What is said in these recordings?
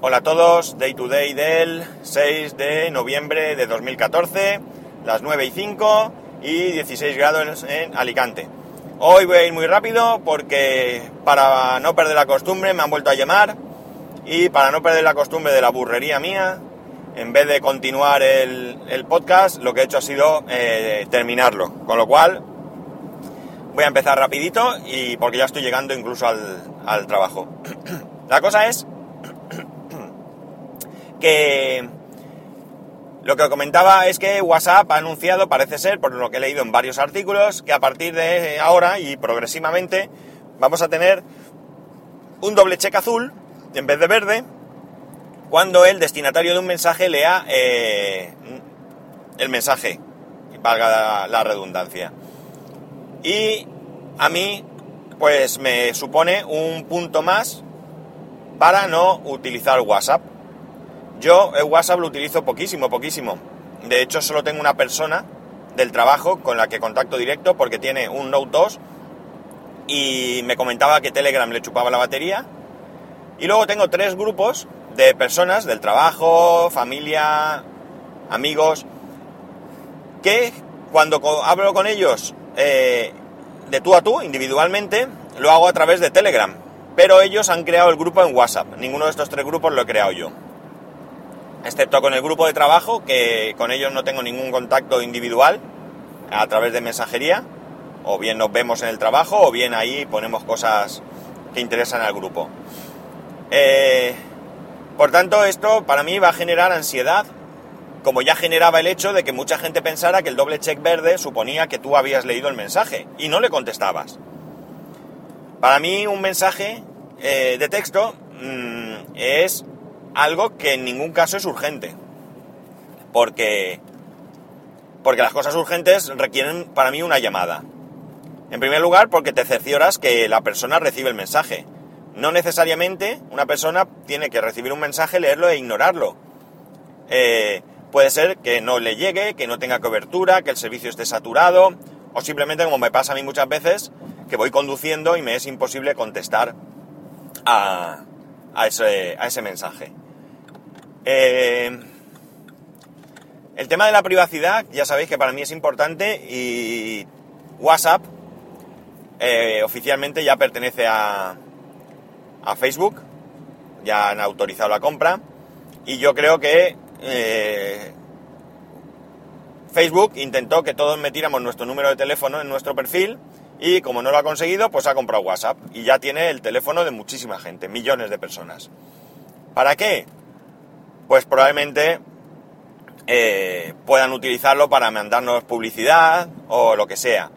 Hola a todos, Day to Day del 6 de noviembre de 2014, las 9 y 5 y 16 grados en Alicante. Hoy voy a ir muy rápido porque para no perder la costumbre me han vuelto a llamar y para no perder la costumbre de la burrería mía, en vez de continuar el, podcast, lo que he hecho ha sido eh, terminarlo. Con lo cual voy a empezar rapidito y porque ya estoy llegando incluso al, al trabajo. la cosa es que lo que comentaba es que WhatsApp ha anunciado, parece ser, por lo que he leído en varios artículos, que a partir de ahora y progresivamente vamos a tener un doble cheque azul en vez de verde cuando el destinatario de un mensaje lea eh, el mensaje, valga la redundancia. Y a mí, pues me supone un punto más para no utilizar WhatsApp. Yo el WhatsApp lo utilizo poquísimo, poquísimo. De hecho, solo tengo una persona del trabajo con la que contacto directo porque tiene un Note 2 y me comentaba que Telegram le chupaba la batería. Y luego tengo tres grupos de personas del trabajo, familia, amigos, que cuando hablo con ellos eh, de tú a tú, individualmente, lo hago a través de Telegram. Pero ellos han creado el grupo en WhatsApp. Ninguno de estos tres grupos lo he creado yo excepto con el grupo de trabajo, que con ellos no tengo ningún contacto individual a través de mensajería, o bien nos vemos en el trabajo, o bien ahí ponemos cosas que interesan al grupo. Eh, por tanto, esto para mí va a generar ansiedad, como ya generaba el hecho de que mucha gente pensara que el doble check verde suponía que tú habías leído el mensaje y no le contestabas. Para mí un mensaje eh, de texto mm, es algo que en ningún caso es urgente. Porque, porque las cosas urgentes requieren para mí una llamada. En primer lugar, porque te cercioras que la persona recibe el mensaje. No necesariamente una persona tiene que recibir un mensaje, leerlo e ignorarlo. Eh, puede ser que no le llegue, que no tenga cobertura, que el servicio esté saturado, o simplemente, como me pasa a mí muchas veces, que voy conduciendo y me es imposible contestar a, a, ese, a ese mensaje. Eh, el tema de la privacidad, ya sabéis que para mí es importante y WhatsApp eh, oficialmente ya pertenece a, Facebook, ya han autorizado la compra y yo creo que eh, Facebook intentó que todos metiéramos nuestro número de teléfono en nuestro perfil y como no lo ha conseguido, pues ha comprado WhatsApp y ya tiene el teléfono de muchísima gente, millones de personas. ¿Para qué? Pues probablemente eh, puedan utilizarlo para mandarnos publicidad o lo que sea.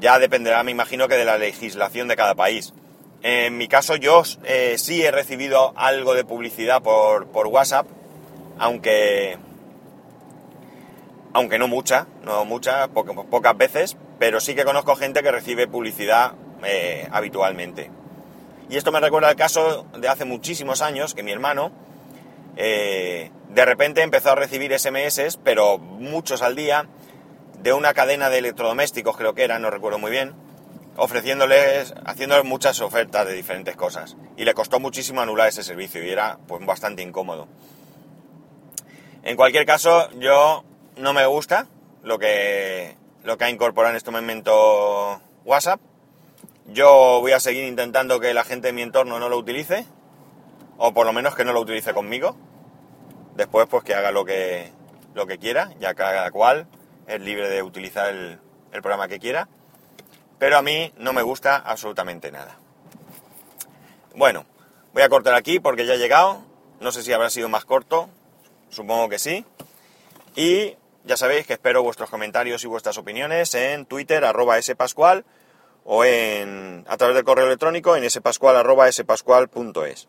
Ya dependerá, me imagino, que de la legislación de cada país. En mi caso yo eh, sí he recibido algo de publicidad por, WhatsApp, aunque, aunque no mucha, no mucha, pocas veces, pero sí que conozco gente que recibe publicidad eh, habitualmente. Y esto me recuerda el caso de hace muchísimos años que mi hermano, eh, de repente empezó a recibir SMS, pero muchos al día, de una cadena de electrodomésticos, creo que era, no recuerdo muy bien, ofreciéndoles, haciéndoles muchas ofertas de diferentes cosas. Y le costó muchísimo anular ese servicio y era pues bastante incómodo. En cualquier caso, yo no me gusta lo que, lo que ha incorporado en este momento WhatsApp. Yo voy a seguir intentando que la gente de mi entorno no lo utilice, o por lo menos que no lo utilice conmigo. Después, pues que haga lo que, lo que quiera, ya cada cual es libre de utilizar el, programa que quiera. Pero a mí no me gusta absolutamente nada. Bueno, voy a cortar aquí porque ya he llegado. No sé si habrá sido más corto, supongo que sí. Y ya sabéis que espero vuestros comentarios y vuestras opiniones en Twitter, arroba spascual, o en, a través del correo electrónico en spascual, arroba spascual.es.